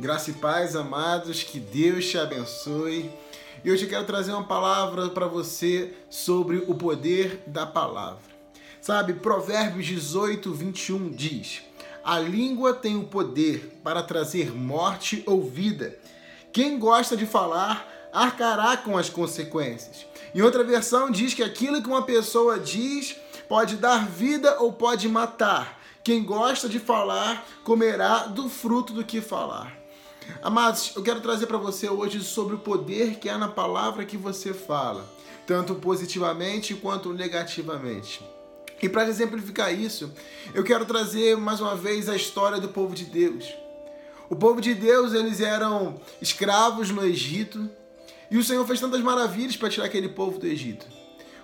Graça e paz, amados, que Deus te abençoe. E hoje eu quero trazer uma palavra para você sobre o poder da palavra. Sabe, Provérbios 18, 21 diz: A língua tem o poder para trazer morte ou vida. Quem gosta de falar arcará com as consequências. Em outra versão, diz que aquilo que uma pessoa diz pode dar vida ou pode matar. Quem gosta de falar comerá do fruto do que falar. Amados, eu quero trazer para você hoje sobre o poder que há na palavra que você fala, tanto positivamente quanto negativamente. E para exemplificar isso, eu quero trazer mais uma vez a história do povo de Deus. O povo de Deus, eles eram escravos no Egito, e o Senhor fez tantas maravilhas para tirar aquele povo do Egito.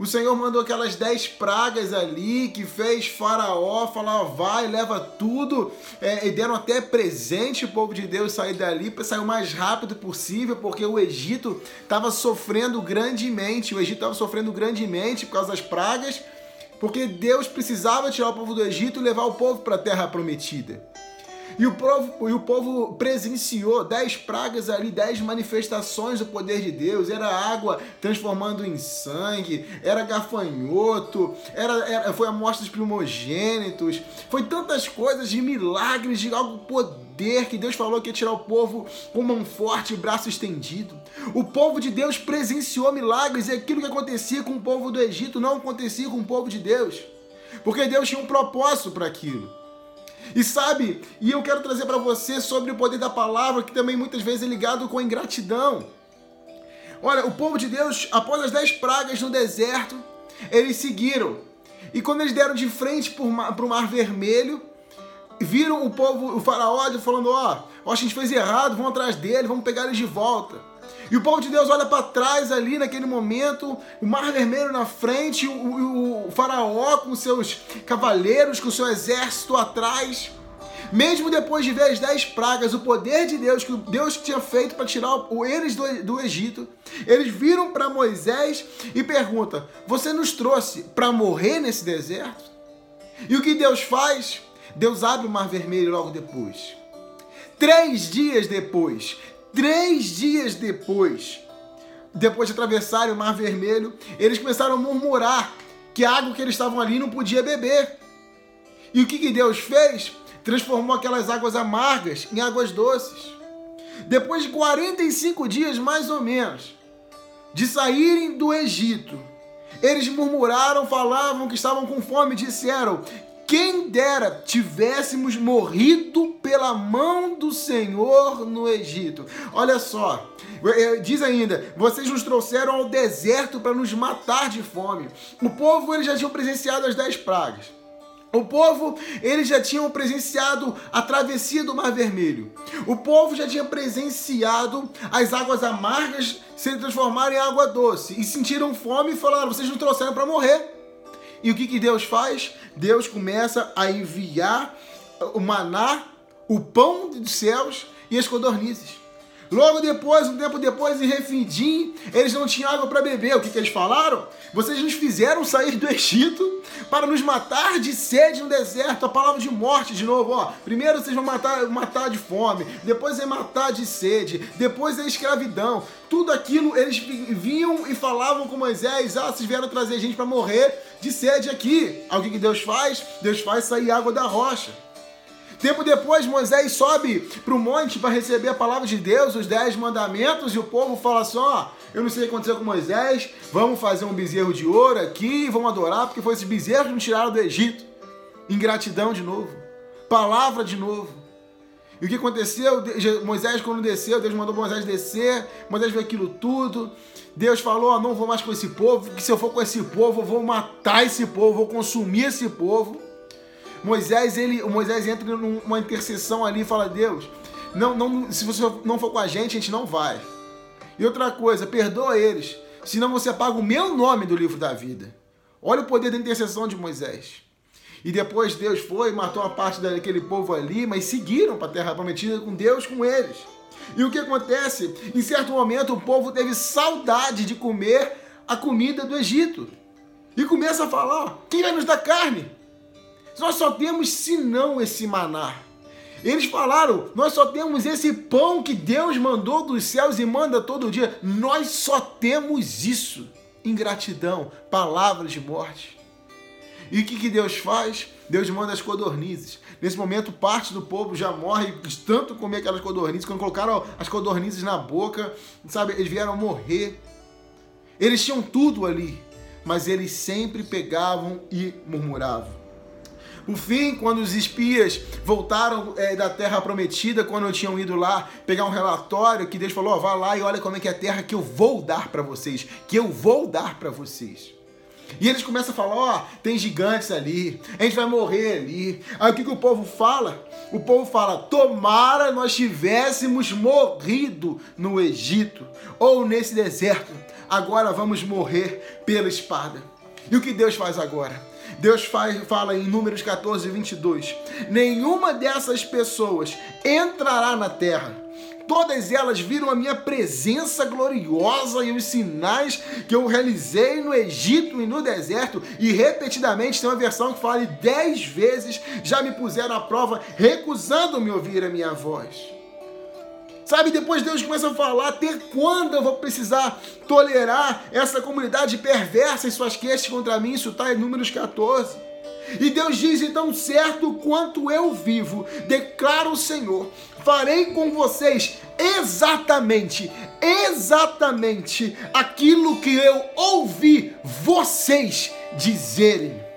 O Senhor mandou aquelas dez pragas ali que fez Faraó falar: vai, leva tudo. É, e deram até presente o povo de Deus sair dali para sair o mais rápido possível, porque o Egito estava sofrendo grandemente. O Egito estava sofrendo grandemente por causa das pragas, porque Deus precisava tirar o povo do Egito e levar o povo para a terra prometida. E o, povo, e o povo presenciou dez pragas ali, dez manifestações do poder de Deus. Era água transformando em sangue, era gafanhoto, era, era foi a dos primogênitos. Foi tantas coisas de milagres, de algo poder que Deus falou que ia tirar o povo com mão forte e braço estendido. O povo de Deus presenciou milagres e aquilo que acontecia com o povo do Egito não acontecia com o povo de Deus. Porque Deus tinha um propósito para aquilo. E sabe, e eu quero trazer para você sobre o poder da palavra, que também muitas vezes é ligado com a ingratidão. Olha, o povo de Deus, após as dez pragas no deserto, eles seguiram. E quando eles deram de frente para o mar vermelho, viram o povo, o faraó falando, ó, oh, a gente fez errado, vamos atrás dele, vamos pegar eles de volta. E o povo de Deus olha para trás ali naquele momento, o mar vermelho na frente, o, o, o faraó com seus cavaleiros, com o seu exército atrás. Mesmo depois de ver as dez pragas, o poder de Deus, que Deus tinha feito para tirar eles do, do Egito, eles viram para Moisés e perguntam: Você nos trouxe para morrer nesse deserto? E o que Deus faz? Deus abre o mar vermelho logo depois. Três dias depois, Três dias depois, depois de atravessarem o Mar Vermelho, eles começaram a murmurar que a água que eles estavam ali não podia beber. E o que, que Deus fez? Transformou aquelas águas amargas em águas doces. Depois de 45 dias, mais ou menos, de saírem do Egito, eles murmuraram, falavam que estavam com fome, disseram: quem dera tivéssemos morrido pela mão do Senhor no Egito. Olha só, é, diz ainda: vocês nos trouxeram ao deserto para nos matar de fome. O povo eles já tinham presenciado as dez pragas. O povo, eles já tinham presenciado a travessia do Mar Vermelho. O povo já tinha presenciado as águas amargas se transformarem em água doce. E sentiram fome e falaram: vocês nos trouxeram para morrer. E o que, que Deus faz? Deus começa a enviar o maná, o pão dos céus e as codornizes. Logo depois, um tempo depois, em Refidim, eles não tinham água para beber. O que, que eles falaram? Vocês nos fizeram sair do Egito para nos matar de sede no deserto. A palavra de morte, de novo, ó. Primeiro vocês vão matar, matar de fome, depois é matar de sede, depois é escravidão. Tudo aquilo eles vinham e falavam com Moisés: Ah, vocês vieram trazer gente para morrer de sede aqui. Aí o que, que Deus faz? Deus faz sair água da rocha. Tempo depois, Moisés sobe para o monte para receber a palavra de Deus, os dez mandamentos, e o povo fala assim: ó, eu não sei o que aconteceu com Moisés, vamos fazer um bezerro de ouro aqui, vamos adorar, porque foi esse bezerro que nos tiraram do Egito. Ingratidão de novo, palavra de novo. E o que aconteceu? Moisés, quando desceu, Deus mandou Moisés descer, Moisés viu aquilo tudo. Deus falou: não vou mais com esse povo, porque se eu for com esse povo, eu vou matar esse povo, vou consumir esse povo. Moisés, ele, o Moisés entra numa intercessão ali e fala: Deus, não, não, se você não for com a gente, a gente não vai. E outra coisa, perdoa eles, senão você apaga o meu nome do livro da vida. Olha o poder da intercessão de Moisés. E depois Deus foi, matou uma parte daquele povo ali, mas seguiram para a terra prometida com Deus, com eles. E o que acontece? Em certo momento o povo teve saudade de comer a comida do Egito. E começa a falar: quem vai nos dar carne? Nós só temos senão esse maná. Eles falaram: Nós só temos esse pão que Deus mandou dos céus e manda todo dia. Nós só temos isso. Ingratidão, palavras de morte. E o que, que Deus faz? Deus manda as codornizes. Nesse momento, parte do povo já morre de tanto comer aquelas codornizes. Quando colocaram as codornizes na boca, sabe, eles vieram morrer. Eles tinham tudo ali, mas eles sempre pegavam e murmuravam. Por fim, quando os espias voltaram é, da terra prometida, quando tinham ido lá pegar um relatório, que Deus falou: oh, vá lá e olha como é que é a terra que eu vou dar para vocês, que eu vou dar para vocês. E eles começam a falar: ó, oh, tem gigantes ali, a gente vai morrer ali. Aí o que, que o povo fala? O povo fala: tomara nós tivéssemos morrido no Egito ou nesse deserto, agora vamos morrer pela espada. E o que Deus faz agora? Deus fala em Números 14, 22: Nenhuma dessas pessoas entrará na terra. Todas elas viram a minha presença gloriosa e os sinais que eu realizei no Egito e no deserto. E repetidamente tem uma versão que fala dez vezes já me puseram à prova, recusando-me ouvir a minha voz. Sabe, depois Deus começa a falar até quando eu vou precisar tolerar essa comunidade perversa e suas queixas contra mim. Isso está em Números 14. E Deus diz: então, certo quanto eu vivo, declara o Senhor, farei com vocês exatamente, exatamente aquilo que eu ouvi vocês dizerem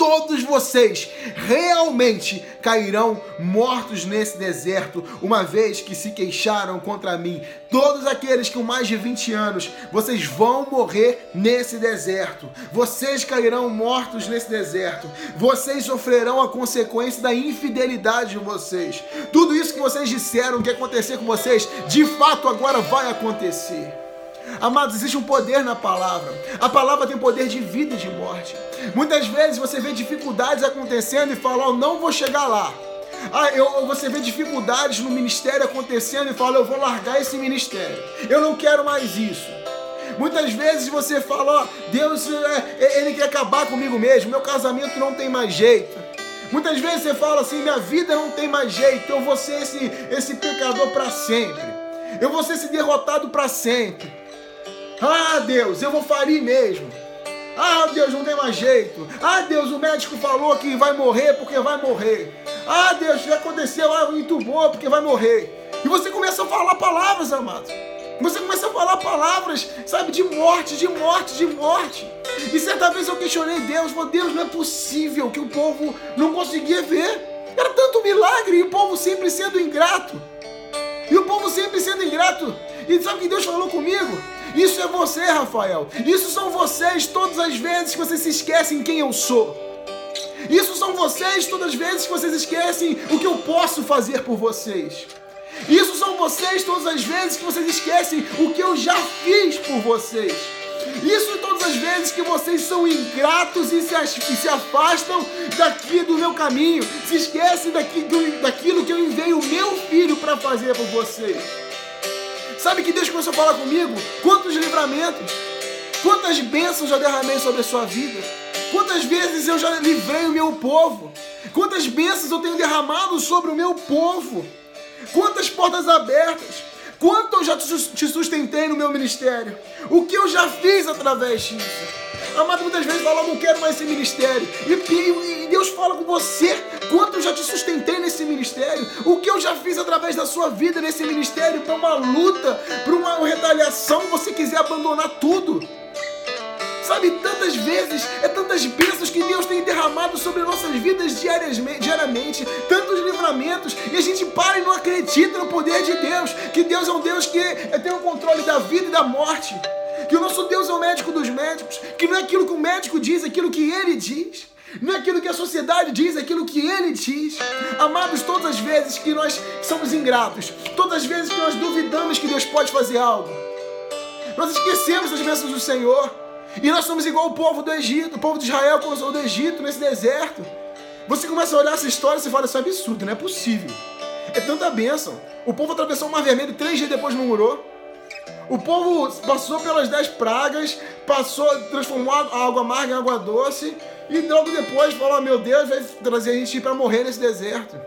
todos vocês realmente cairão mortos nesse deserto, uma vez que se queixaram contra mim. Todos aqueles com mais de 20 anos, vocês vão morrer nesse deserto. Vocês cairão mortos nesse deserto. Vocês sofrerão a consequência da infidelidade de vocês. Tudo isso que vocês disseram que ia acontecer com vocês, de fato agora vai acontecer. Amados, existe um poder na palavra. A palavra tem poder de vida e de morte. Muitas vezes você vê dificuldades acontecendo e fala, oh, não vou chegar lá. Ah, eu, você vê dificuldades no ministério acontecendo e fala, eu vou largar esse ministério. Eu não quero mais isso. Muitas vezes você fala, ó, oh, Deus, é, é, Ele quer acabar comigo mesmo, meu casamento não tem mais jeito. Muitas vezes você fala assim, minha vida não tem mais jeito, eu vou ser esse, esse pecador para sempre. Eu vou ser esse derrotado para sempre. Ah, Deus, eu vou falir mesmo. Ah, Deus, não tem mais jeito. Ah, Deus, o médico falou que vai morrer porque vai morrer. Ah, Deus, já aconteceu, ah, entubou porque vai morrer. E você começa a falar palavras, amados. Você começa a falar palavras, sabe, de morte, de morte, de morte. E certa vez eu questionei Deus, falei, Deus, não é possível que o povo não conseguia ver. Era tanto milagre e o povo sempre sendo ingrato. E o povo sempre sendo ingrato. E sabe o que Deus falou comigo? Isso é você, Rafael. Isso são vocês todas as vezes que vocês se esquecem quem eu sou. Isso são vocês todas as vezes que vocês esquecem o que eu posso fazer por vocês. Isso são vocês todas as vezes que vocês esquecem o que eu já fiz por vocês. Isso todas as vezes que vocês são ingratos e se, e se afastam daqui do meu caminho, se esquecem daqui, do, daquilo que eu enviei o meu filho para fazer por vocês. Sabe que Deus começou a falar comigo? Quantos livramentos, quantas bênçãos já derramei sobre a sua vida, quantas vezes eu já livrei o meu povo, quantas bênçãos eu tenho derramado sobre o meu povo, quantas portas abertas, quanto eu já te sustentei no meu ministério, o que eu já fiz através disso. Amado, muitas vezes fala, não quero mais esse ministério. E, e, e, Deus fala com você, quanto eu já te sustentei nesse ministério, o que eu já fiz através da sua vida nesse ministério, para uma luta, para uma retaliação, você quiser abandonar tudo. Sabe, tantas vezes, é tantas bênçãos que Deus tem derramado sobre nossas vidas diariamente, tantos livramentos, e a gente para e não acredita no poder de Deus, que Deus é um Deus que tem o controle da vida e da morte que o nosso Deus é o médico dos médicos, que não é aquilo que o médico diz, é aquilo que ele diz. Não é aquilo que a sociedade diz, é aquilo que ele diz. Amados, todas as vezes que nós somos ingratos, todas as vezes que nós duvidamos que Deus pode fazer algo, nós esquecemos as bênçãos do Senhor. E nós somos igual o povo do Egito, o povo de Israel quando saiu do Egito, nesse deserto. Você começa a olhar essa história e fala, isso é absurdo, não é possível. É tanta bênção. O povo atravessou o Mar Vermelho três dias depois murmurou. O povo passou pelas dez pragas, passou, transformou a água amarga em água doce, e logo depois falou: oh, Meu Deus, vai trazer a gente para morrer nesse deserto.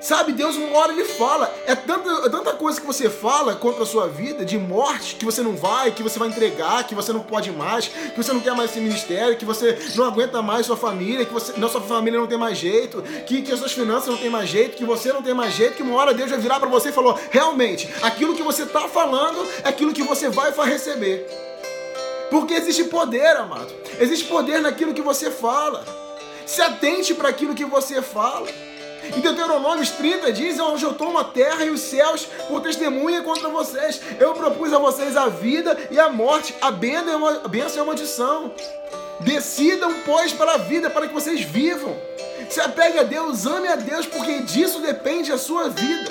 Sabe, Deus uma hora ele fala. É tanta, é tanta coisa que você fala contra a sua vida, de morte, que você não vai, que você vai entregar, que você não pode mais, que você não quer mais esse ministério, que você não aguenta mais sua família, que você, não, sua família não tem mais jeito, que, que as suas finanças não tem mais jeito, que você não tem mais jeito, que uma hora Deus vai virar para você e falou: realmente, aquilo que você tá falando é aquilo que você vai receber. Porque existe poder, amado. Existe poder naquilo que você fala. Se atente para aquilo que você fala. Em Deuteronômio 30 diz: Onde eu tomo a terra e os céus por testemunha contra vocês. Eu propus a vocês a vida e a morte, a bênção e a maldição. Decidam, pois, para a vida, para que vocês vivam. Se apegue a Deus, ame a Deus, porque disso depende a sua vida.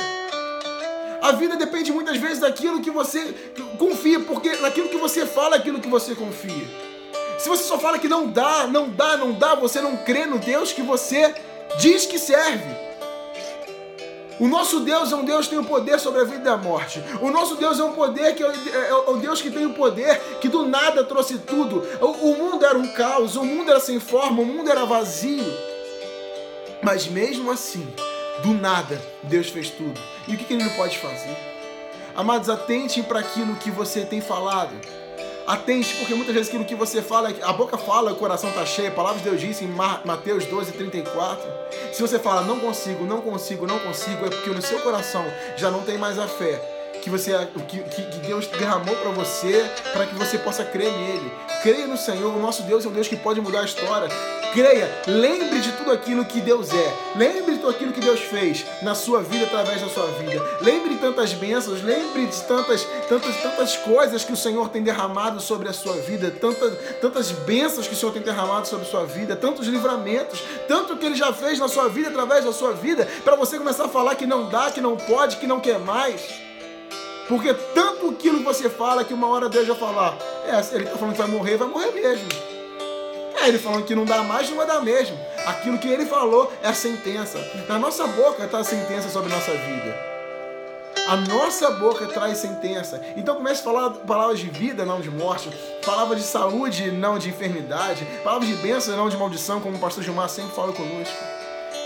A vida depende muitas vezes daquilo que você confia, porque naquilo que você fala, é aquilo que você confia. Se você só fala que não dá, não dá, não dá, você não crê no Deus que você diz que serve. O nosso Deus é um Deus que tem o poder sobre a vida e a morte. O nosso Deus é um poder que é, é, é o Deus que tem o poder que do nada trouxe tudo. O, o mundo era um caos, o mundo era sem forma, o mundo era vazio. Mas mesmo assim, do nada, Deus fez tudo. E o que, que ele não pode fazer? Amados, atentem para aquilo que você tem falado. Atente, porque muitas vezes aquilo que você fala, a boca fala, o coração está cheio. A palavra de Deus diz em Mateus 12, 34. Se você fala, não consigo, não consigo, não consigo, é porque no seu coração já não tem mais a fé que você que, que Deus derramou para você, para que você possa crer nele. Creia no Senhor, o nosso Deus é um Deus que pode mudar a história. Creia, lembre de tudo aquilo que Deus é. Lembre de tudo aquilo que Deus fez na sua vida através da sua vida. Lembre de tantas bênçãos, lembre de tantas, tantas, tantas coisas que o Senhor tem derramado sobre a sua vida, tantas, tantas bênçãos que o Senhor tem derramado sobre a sua vida, tantos livramentos, tanto que Ele já fez na sua vida através da sua vida, para você começar a falar que não dá, que não pode, que não quer mais. Porque tanto aquilo que você fala que uma hora Deus vai falar, é, ele está falando que vai morrer, vai morrer mesmo. Ele falando que não dá mais, não vai dar mesmo. Aquilo que ele falou é a sentença. Na nossa boca está a sentença sobre nossa vida. A nossa boca traz sentença. Então comece a falar palavras de vida, não de morte. Palavras de saúde, não de enfermidade. Palavras de bênção, não de maldição, como o pastor Gilmar sempre fala conosco.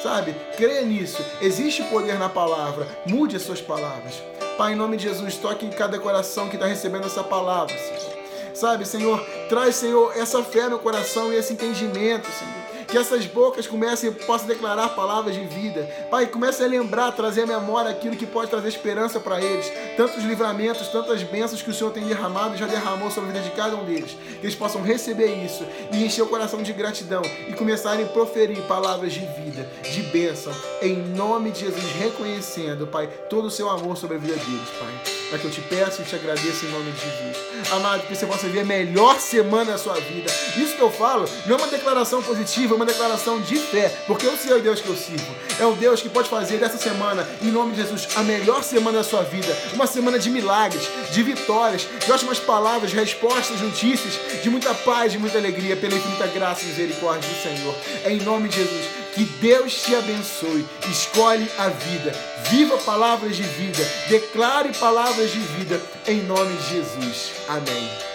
Sabe? Creia nisso. Existe poder na palavra. Mude as suas palavras. Pai, em nome de Jesus, toque em cada coração que está recebendo essa palavra, Senhor. Sabe, Senhor, traz, Senhor, essa fé no coração e esse entendimento, Senhor que essas bocas comecem, possam declarar palavras de vida. Pai, comece a lembrar, trazer à memória aquilo que pode trazer esperança para eles. Tantos livramentos, tantas bênçãos que o Senhor tem derramado e já derramou sobre a vida de cada um deles. Que eles possam receber isso e encher o coração de gratidão e começarem a proferir palavras de vida, de bênção, em nome de Jesus, reconhecendo, Pai, todo o seu amor sobre a vida deles, Pai para que eu te peço e te agradeço em nome de Jesus. Amado, que você possa ver a melhor semana da sua vida. Isso que eu falo não é uma declaração positiva, é uma declaração de fé, porque eu sei o Deus que eu sirvo. É o Deus que pode fazer dessa semana, em nome de Jesus, a melhor semana da sua vida. Uma semana de milagres, de vitórias, de ótimas palavras, respostas, notícias, de muita paz, de muita alegria, pela infinita graça e misericórdia do Senhor. É em nome de Jesus. Que Deus te abençoe. Escolhe a vida. Viva palavras de vida. Declare palavras de vida em nome de Jesus. Amém.